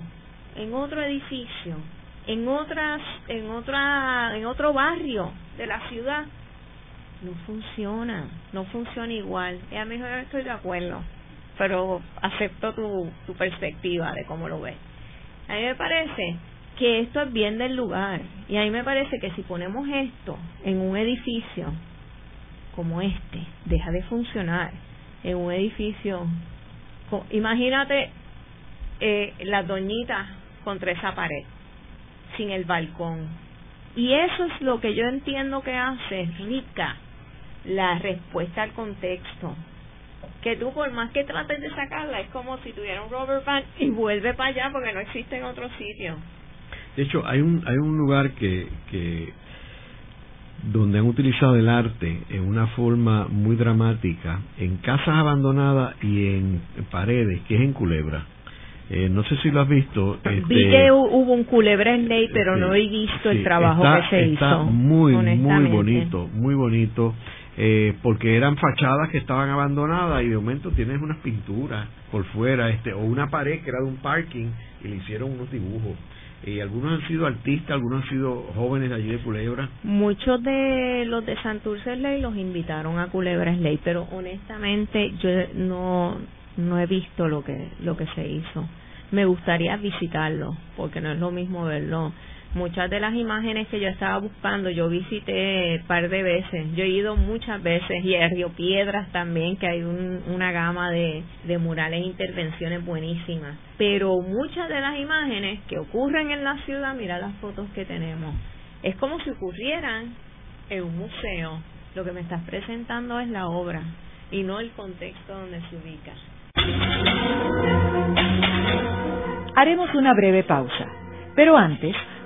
en otro edificio, en otras, en otra, en otro barrio de la ciudad, no funciona, no funciona igual. Y a estoy de acuerdo, pero acepto tu, tu perspectiva de cómo lo ves. A mí me parece que esto es bien del lugar y a mí me parece que si ponemos esto en un edificio como este, deja de funcionar en un edificio imagínate eh, las doñitas contra esa pared, sin el balcón. Y eso es lo que yo entiendo que hace rica la respuesta al contexto. Que tú por más que trates de sacarla, es como si tuviera un rubber band y vuelve para allá porque no existe en otro sitio. De hecho, hay un, hay un lugar que, que donde han utilizado el arte en una forma muy dramática en casas abandonadas y en paredes, que es en Culebra. Eh, no sé si lo has visto. Este, Vi que hubo un Culebra en ley, pero no he visto el trabajo que se está muy, muy bonito, muy bonito. Eh, porque eran fachadas que estaban abandonadas y de momento tienes unas pinturas por fuera, este, o una pared que era de un parking y le hicieron unos dibujos y algunos han sido artistas, algunos han sido jóvenes de allí de Culebra. Muchos de los de Santurce Ley los invitaron a Culebra Ley, pero honestamente yo no no he visto lo que lo que se hizo. Me gustaría visitarlo, porque no es lo mismo verlo muchas de las imágenes que yo estaba buscando, yo visité un par de veces, yo he ido muchas veces y a Río Piedras también, que hay una gama de, de murales e intervenciones buenísimas. Pero muchas de las imágenes que ocurren en la ciudad, mira las fotos que tenemos, es como si ocurrieran en un museo. Lo que me estás presentando es la obra y no el contexto donde se ubica. Haremos una breve pausa, pero antes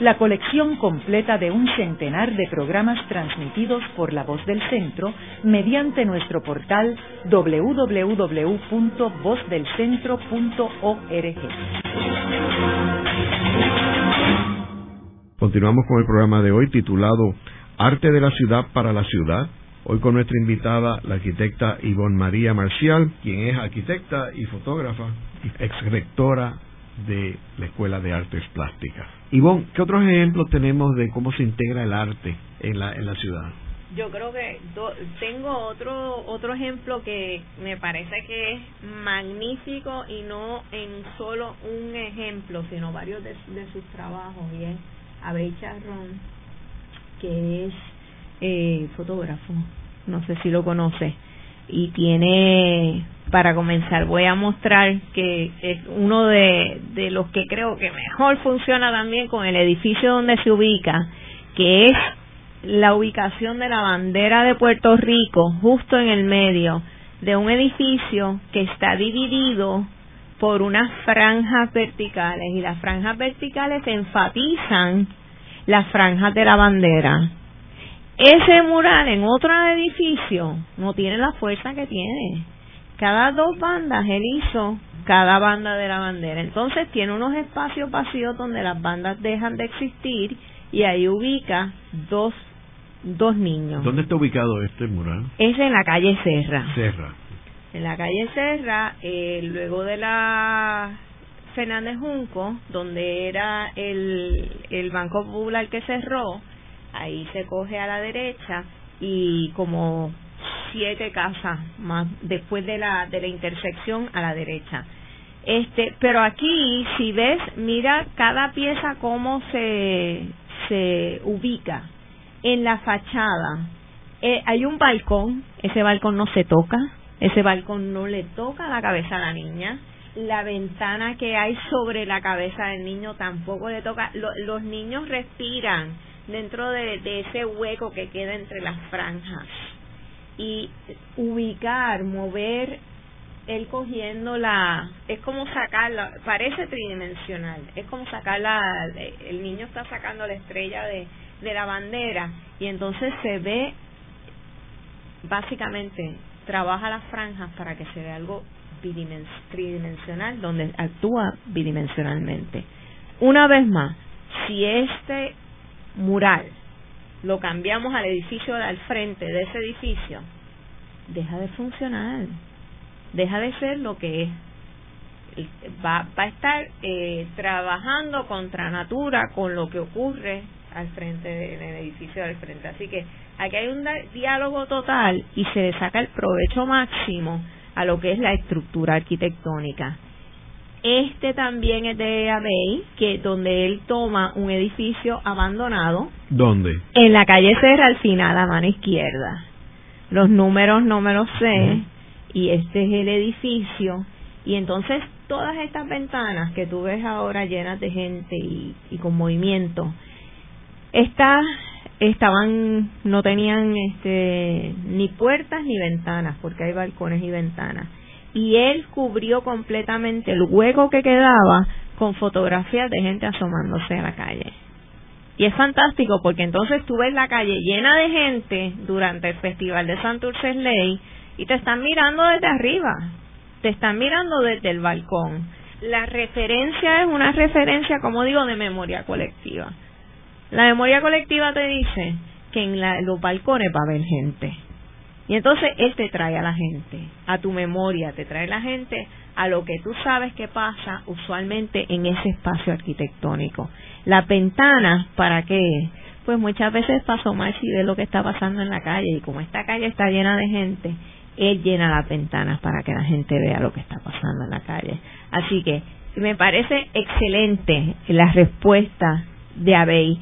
la colección completa de un centenar de programas transmitidos por La Voz del Centro mediante nuestro portal www.vozdelcentro.org. Continuamos con el programa de hoy titulado Arte de la ciudad para la ciudad Hoy con nuestra invitada, la arquitecta Ivonne María Marcial, quien es arquitecta y fotógrafa, ex rectora de la Escuela de Artes Plásticas. Ivonne, ¿qué otros ejemplos tenemos de cómo se integra el arte en la, en la ciudad? Yo creo que tengo otro otro ejemplo que me parece que es magnífico y no en solo un ejemplo, sino varios de, sus trabajos, y es Abel Charrón, que es eh, fotógrafo, no sé si lo conoce, y tiene, para comenzar, voy a mostrar que es uno de, de los que creo que mejor funciona también con el edificio donde se ubica, que es la ubicación de la bandera de Puerto Rico justo en el medio de un edificio que está dividido por unas franjas verticales y las franjas verticales enfatizan las franjas de la bandera. Ese mural en otro edificio no tiene la fuerza que tiene. Cada dos bandas él hizo cada banda de la bandera. Entonces tiene unos espacios vacíos donde las bandas dejan de existir y ahí ubica dos, dos niños. ¿Dónde está ubicado este mural? Es en la calle Serra. Serra. En la calle Serra, eh, luego de la Fernández Junco, donde era el, el Banco Popular que cerró, ahí se coge a la derecha y como siete casas más después de la de la intersección a la derecha. Este pero aquí si ves mira cada pieza cómo se se ubica en la fachada. Eh, hay un balcón ese balcón no se toca ese balcón no le toca la cabeza a la niña. La ventana que hay sobre la cabeza del niño tampoco le toca. Los niños respiran dentro de, ese hueco que queda entre las franjas y ubicar, mover él cogiendo la es como sacarla parece tridimensional es como sacarla el niño está sacando la estrella de, de la bandera y entonces se ve básicamente trabaja las franjas para que se vea algo tridimensional donde actúa bidimensionalmente. Una vez más si este mural lo cambiamos al edificio al frente de ese edificio, deja de funcionar, deja de ser lo que es. Va, va a estar eh, trabajando contra natura con lo que ocurre al frente del edificio del frente. Así que aquí hay un diálogo total y se le saca el provecho máximo a lo que es la estructura arquitectónica. Este también es de Abey, que donde él toma un edificio abandonado. ¿Dónde? En la calle Serra, al final, a mano izquierda. Los números no me los sé, y este es el edificio. Y entonces todas estas ventanas que tú ves ahora llenas de gente y, y con movimiento, estas estaban, no tenían este, ni puertas ni ventanas, porque hay balcones y ventanas y él cubrió completamente el hueco que quedaba con fotografías de gente asomándose a la calle. Y es fantástico porque entonces tú ves la calle llena de gente durante el Festival de Santurce Ley y te están mirando desde arriba, te están mirando desde el balcón. La referencia es una referencia, como digo, de memoria colectiva. La memoria colectiva te dice que en los balcones va a haber gente. Y entonces él te trae a la gente, a tu memoria, te trae la gente a lo que tú sabes que pasa usualmente en ese espacio arquitectónico. Las ventanas, ¿para qué? Pues muchas veces pasó más y ve lo que está pasando en la calle y como esta calle está llena de gente, él llena las ventanas para que la gente vea lo que está pasando en la calle. Así que me parece excelente la respuesta de Abey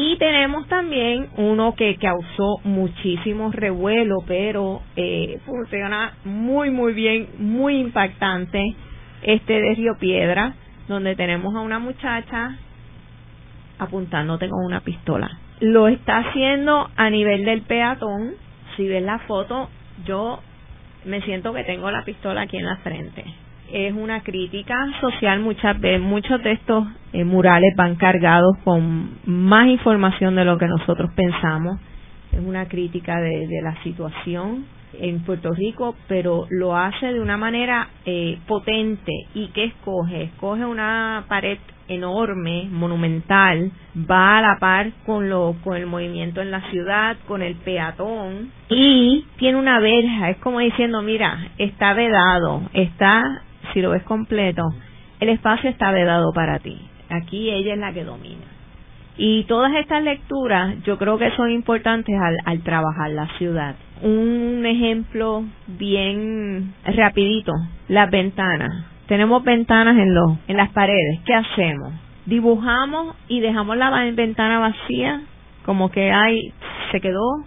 y tenemos también uno que causó muchísimo revuelo, pero eh, funciona muy, muy bien, muy impactante, este de Río Piedra, donde tenemos a una muchacha apuntándote con una pistola. Lo está haciendo a nivel del peatón. Si ves la foto, yo me siento que tengo la pistola aquí en la frente es una crítica social. Muchas veces muchos de estos eh, murales van cargados con más información de lo que nosotros pensamos. Es una crítica de, la situación en Puerto Rico pero lo hace de una manera eh, potente. Y que escoge escoge una pared enorme monumental va a la par con lo con el movimiento en la ciudad con el peatón y tiene una verja. Es como diciendo mira está vedado está si lo ves completo, el espacio está vedado para ti. Aquí ella es la que domina. Y todas estas lecturas yo creo que son importantes al, al trabajar la ciudad. Un ejemplo bien rapidito, las ventanas. Tenemos ventanas en, los, en las paredes. ¿Qué hacemos? Dibujamos y dejamos la ventana vacía, como que hay, se quedó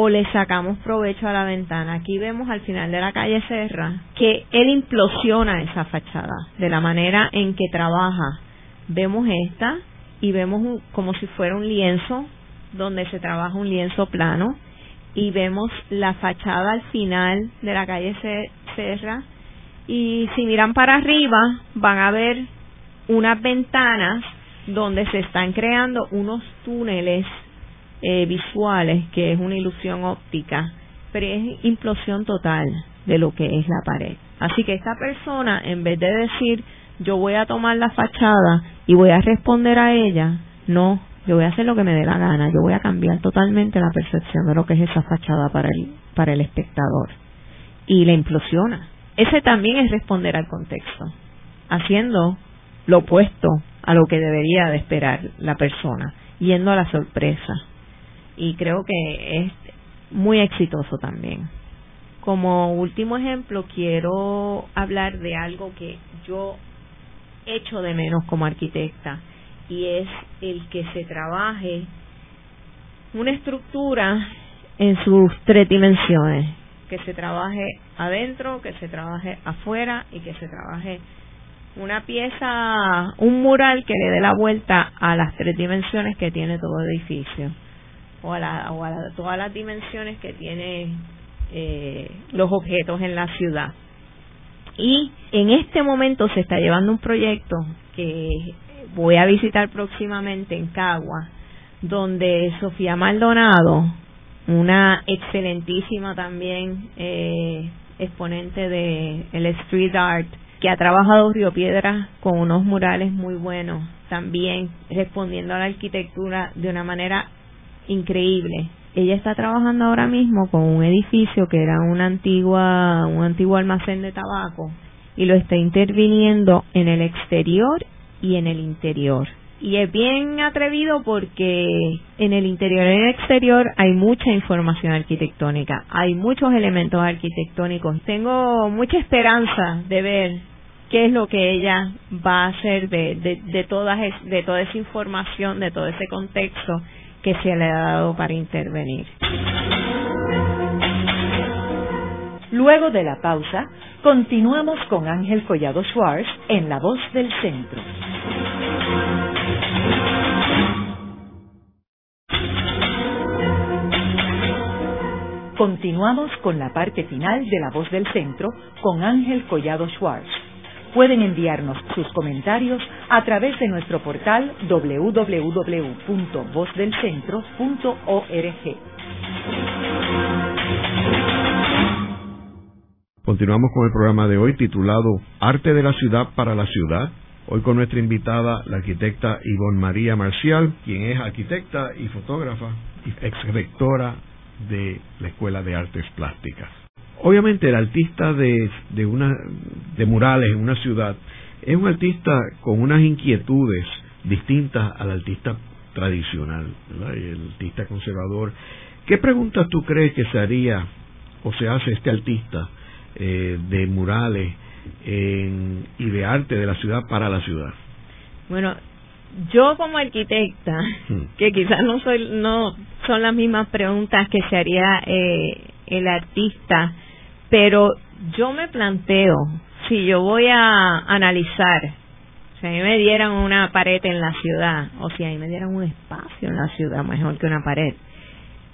o le sacamos provecho a la ventana. Aquí vemos al final de la calle Serra que él implosiona esa fachada de la manera en que trabaja. Vemos esta y vemos como si fuera un lienzo donde se trabaja un lienzo plano y vemos la fachada al final de la calle Serra y si miran para arriba van a ver unas ventanas donde se están creando unos túneles eh, visuales, que es una ilusión óptica, pero es implosión total de lo que es la pared. Así que esta persona, en vez de decir yo voy a tomar la fachada y voy a responder a ella, no, yo voy a hacer lo que me dé la gana, yo voy a cambiar totalmente la percepción de lo que es esa fachada para el, para el espectador. Y la implosiona. Ese también es responder al contexto, haciendo lo opuesto a lo que debería de esperar la persona, yendo a la sorpresa y creo que es muy exitoso también. Como último ejemplo, quiero hablar de algo que yo echo de menos como arquitecta y es el que se trabaje una estructura en sus tres dimensiones, que se trabaje adentro, que se trabaje afuera y que se trabaje una pieza, un mural que le dé la vuelta a las tres dimensiones que tiene todo edificio o a, todas las dimensiones que tiene eh, los objetos en la ciudad. Y en este momento se está llevando un proyecto que voy a visitar próximamente en Cagua, donde Sofía Maldonado, una excelentísima también eh, exponente de el street art, que ha trabajado Río Piedra con unos murales muy buenos, también respondiendo a la arquitectura de una manera increíble. Ella está trabajando ahora mismo con un edificio que era una antigua, un antiguo almacén de tabaco y lo está interviniendo en el exterior y en el interior. Y es bien atrevido porque en el interior y en el exterior hay mucha información arquitectónica, hay muchos elementos arquitectónicos. Tengo mucha esperanza de ver qué es lo que ella va a hacer de, de, de, toda, de toda esa información, de todo ese contexto que se le ha dado para intervenir. Luego de la pausa, continuamos con Ángel Collado Schwartz en La Voz del Centro. Continuamos con la parte final de La Voz del Centro con Ángel Collado Schwartz. Pueden enviarnos sus comentarios a través de nuestro portal www.vozdelcentro.org. Continuamos con el programa de hoy titulado Arte de la ciudad para la ciudad. Hoy con nuestra invitada, la arquitecta Ivonne María Marcial, quien es arquitecta y fotógrafa ex rectora de la Escuela de Artes Plásticas. Obviamente el artista de, de, una, de murales en una ciudad es un artista con unas inquietudes distintas al artista tradicional, el artista conservador. ¿Qué preguntas tú crees que se haría o se hace este artista eh, de murales y de arte de la ciudad para la ciudad? Bueno, yo como arquitecta, hmm. que quizás no soy, no son las mismas preguntas que se haría eh, el artista, pero yo me planteo si yo voy a analizar, si a mí me dieran una pared en la ciudad, o si a mí me dieran un espacio en la ciudad, mejor que una pared,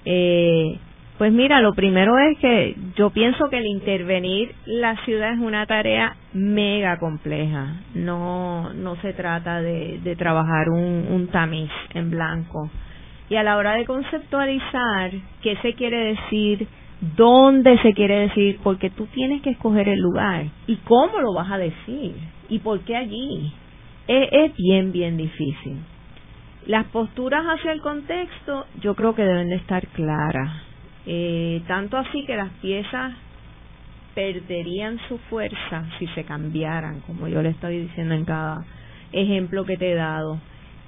eh, pues mira, lo primero es que yo pienso que el intervenir la ciudad es una tarea mega compleja. No, no se trata de, de trabajar un, un tamiz en blanco. Y a la hora de conceptualizar qué se quiere decir, dónde se quiere decir, porque tú tienes que escoger el lugar y cómo lo vas a decir y por qué allí. Es, bien, bien difícil. Las posturas hacia el contexto yo creo que deben de estar claras eh, tanto así que las piezas perderían su fuerza si se cambiaran, como yo le estoy diciendo en cada ejemplo que te he dado.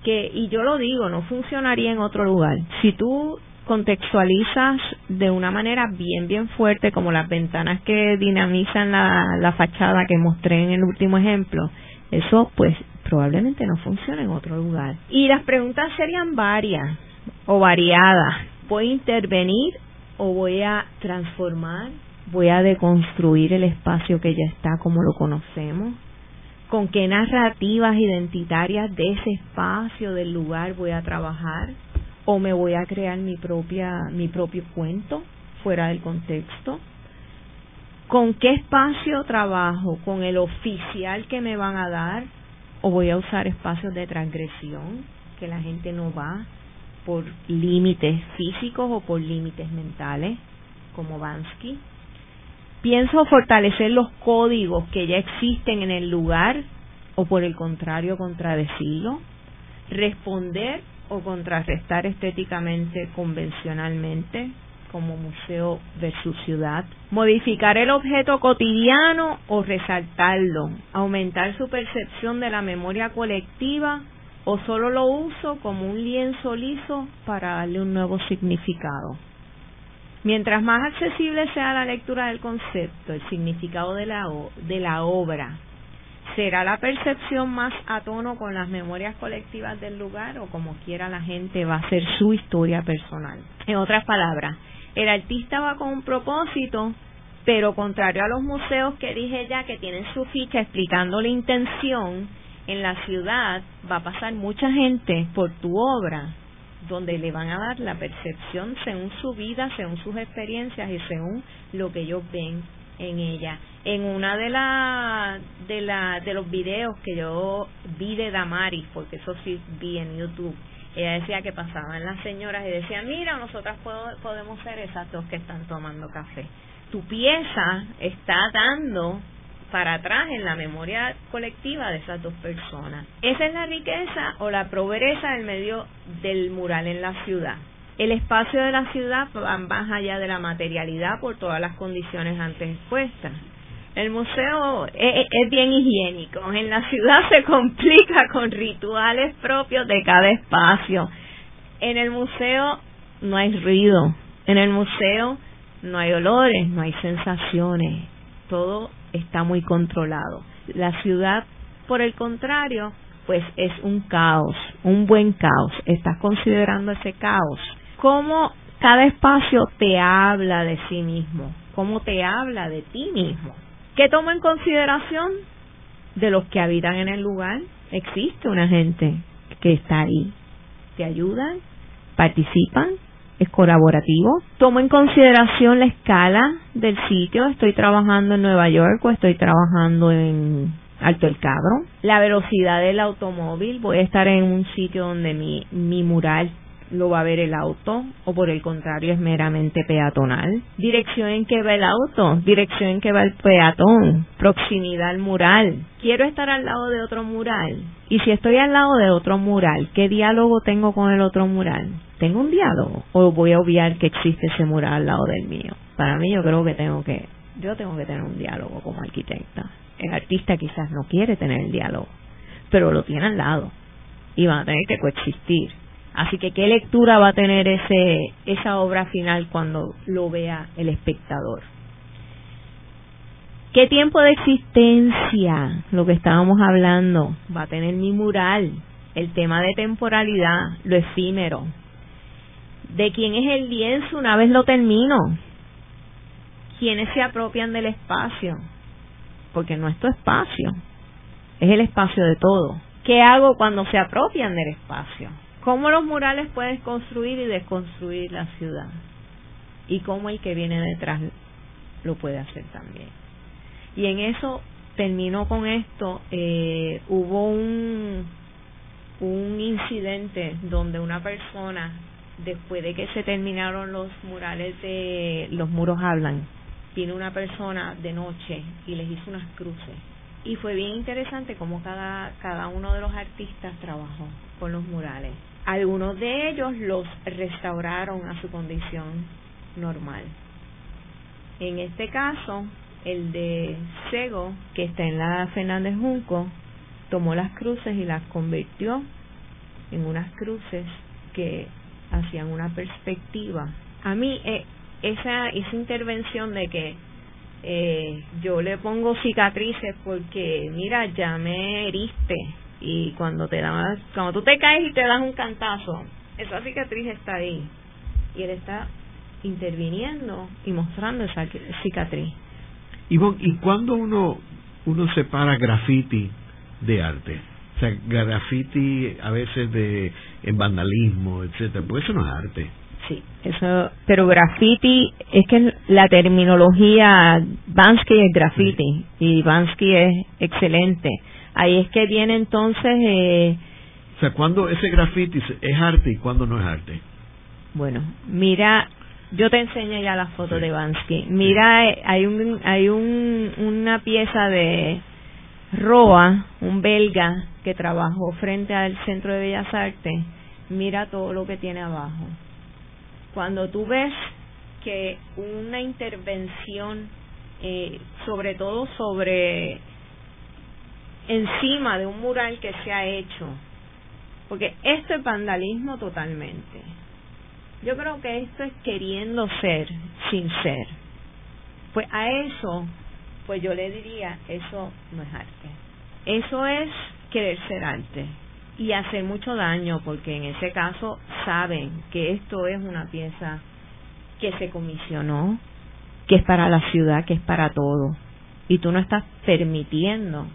Que, y yo lo digo, no funcionaría en otro lugar. Si tú contextualizas de una manera bien, bien fuerte, como las ventanas que dinamizan la, la fachada que mostré en el último ejemplo, eso pues probablemente no funciona en otro lugar. Y las preguntas serían varias o variadas. ¿Puedo intervenir o voy a transformar, voy a deconstruir el espacio que ya está como lo conocemos, con qué narrativas identitarias de ese espacio, del lugar voy a trabajar, o me voy a crear mi propia, mi propio cuento fuera del contexto. ¿Con qué espacio trabajo? ¿Con el oficial que me van a dar? ¿O voy a usar espacios de transgresión que la gente no va? por límites físicos o por límites mentales, como Bansky. Pienso fortalecer los códigos que ya existen en el lugar o por el contrario contradecirlo. Responder o contrarrestar estéticamente convencionalmente como museo versus ciudad, modificar el objeto cotidiano o resaltarlo, aumentar su percepción de la memoria colectiva o solo lo uso como un lienzo liso para darle un nuevo significado. Mientras más accesible sea la lectura del concepto, el significado de la, de la obra, será la percepción más a tono con las memorias colectivas del lugar o como quiera la gente va a ser su historia personal. En otras palabras, el artista va con un propósito, pero contrario a los museos que dije ya que tienen su ficha explicando la intención, en la ciudad va a pasar mucha gente por tu obra donde le van a dar la percepción según su vida, según sus experiencias y según lo que ellos ven en ella. En una de la de la de los videos que yo vi de Damaris, porque eso sí vi en YouTube, ella decía que pasaban las señoras y decían, mira, nosotras podemos ser esas dos que están tomando café. Tu pieza está dando para atrás en la memoria colectiva de esas dos personas. Esa es la riqueza o la pobreza del medio del mural en la ciudad. El espacio de la ciudad va más allá de la materialidad por todas las condiciones antes expuestas. El museo es, es, bien higiénico. En la ciudad se complica con rituales propios de cada espacio. En el museo no hay ruido. En el museo no hay olores, no hay sensaciones. Todo está muy controlado. La ciudad, por el contrario, pues es un caos, un buen caos. Estás considerando ese caos. ¿Cómo cada espacio te habla de sí mismo? ¿Cómo te habla de ti mismo? ¿Qué tomo en consideración de los que habitan en el lugar? Existe una gente que está ahí. ¿Te ayudan? ¿Participan? es colaborativo. Tomo en consideración la escala del sitio. Estoy trabajando en Nueva York o estoy trabajando en Alto el Cabro. La velocidad del automóvil. Voy a estar en un sitio donde mi, mi mural lo va a ver el auto o por el contrario es meramente peatonal. Dirección en que va el auto, dirección en que va el peatón, proximidad al mural. Quiero estar al lado de otro mural. Y si estoy al lado de otro mural, ¿qué diálogo tengo con el otro mural? ¿Tengo un diálogo? ¿O voy a obviar que existe ese mural al lado del mío? Para mí yo creo que tengo que, yo tengo que tener un diálogo como arquitecta. El artista quizás no quiere tener el diálogo, pero lo tiene al lado y van a tener que coexistir Así que, ¿qué lectura va a tener ese, esa obra final cuando lo vea el espectador? ¿Qué tiempo de existencia, lo que estábamos hablando, va a tener mi mural? El tema de temporalidad, lo efímero. ¿De quién es el lienzo una vez lo termino? ¿Quiénes se apropian del espacio? Porque no es tu espacio, es el espacio de todo. ¿Qué hago cuando se apropian del espacio? Cómo los murales pueden construir y desconstruir la ciudad y cómo el que viene detrás lo puede hacer también. Y en eso terminó con esto, eh, hubo un, incidente donde una persona, después de que se terminaron los murales de Los muros hablan, vino una persona de noche y les hizo unas cruces. Y fue bien interesante cómo cada, cada uno de los artistas trabajó con los murales. Algunos de ellos los restauraron a su condición normal. En este caso, el de Sego, que está en la Fernández Junco, tomó las cruces y las convirtió en unas cruces que hacían una perspectiva. A mí eh, esa, esa intervención de que eh, yo le pongo cicatrices porque, mira, ya me heriste, y cuando te das, cuando tú te caes y te das un cantazo, esa cicatriz está ahí y él está interviniendo y mostrando esa cicatriz. Y, ¿y cuándo uno uno separa graffiti de arte? O sea, graffiti a veces de en vandalismo, etcétera, pues eso no es arte. Sí, eso, pero graffiti es que la terminología Bansky es graffiti y Bansky es excelente ahí es que viene entonces... Eh, o sea, ¿cuándo ese graffiti es arte y cuándo no es arte? Bueno, mira, yo te enseño ya la foto de Bansky. Mira, eh, hay un hay un, una pieza de Roa, un belga que trabajó frente al Centro de Bellas Artes. Mira todo lo que tiene abajo. Cuando tú ves que una intervención, eh, sobre todo sobre encima de un mural que se ha hecho. Porque esto es vandalismo totalmente. Yo creo que esto es queriendo ser sin ser. Pues a eso, pues yo le diría, eso no es arte. Eso es querer ser arte y hacer mucho daño porque en ese caso saben que esto es una pieza que se comisionó, que es para la ciudad, que es para todo. Y tú no estás permitiendo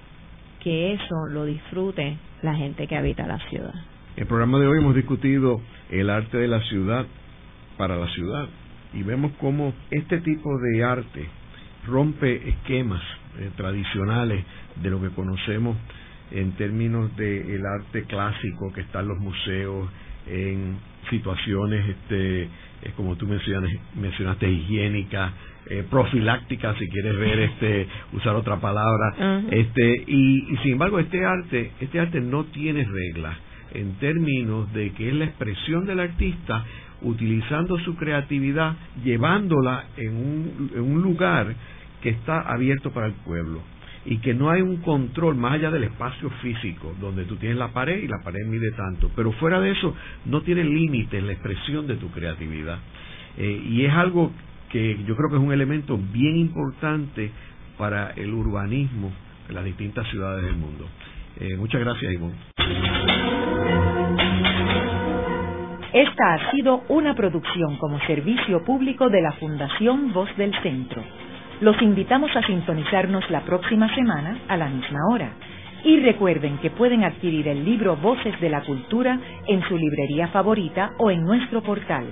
que eso lo disfrute la gente que habita la ciudad. En el programa de hoy hemos discutido el arte de la ciudad para la ciudad y vemos cómo este tipo de arte rompe esquemas eh, tradicionales de lo que conocemos en términos del arte clásico que está en los museos, en situaciones, este, como tú mencionaste, mencionaste higiénicas, eh, profiláctica si quieres ver este usar otra palabra. Este y, sin embargo este arte este arte no tiene reglas en términos de que es la expresión del artista utilizando su creatividad llevándola en un, en un lugar que está abierto para el pueblo y que no hay un control más allá del espacio físico, donde tú tienes la pared y la pared mide tanto, pero fuera de eso no tiene límites la expresión de tu creatividad. Eh, y es algo que yo creo que es un elemento bien importante para el urbanismo en las distintas ciudades del mundo. Eh, muchas gracias, Ivonne. Esta ha sido una producción como servicio público de la Fundación Voz del Centro. Los invitamos a sintonizarnos la próxima semana a la misma hora. Y recuerden que pueden adquirir el libro Voces de la Cultura en su librería favorita o en nuestro portal.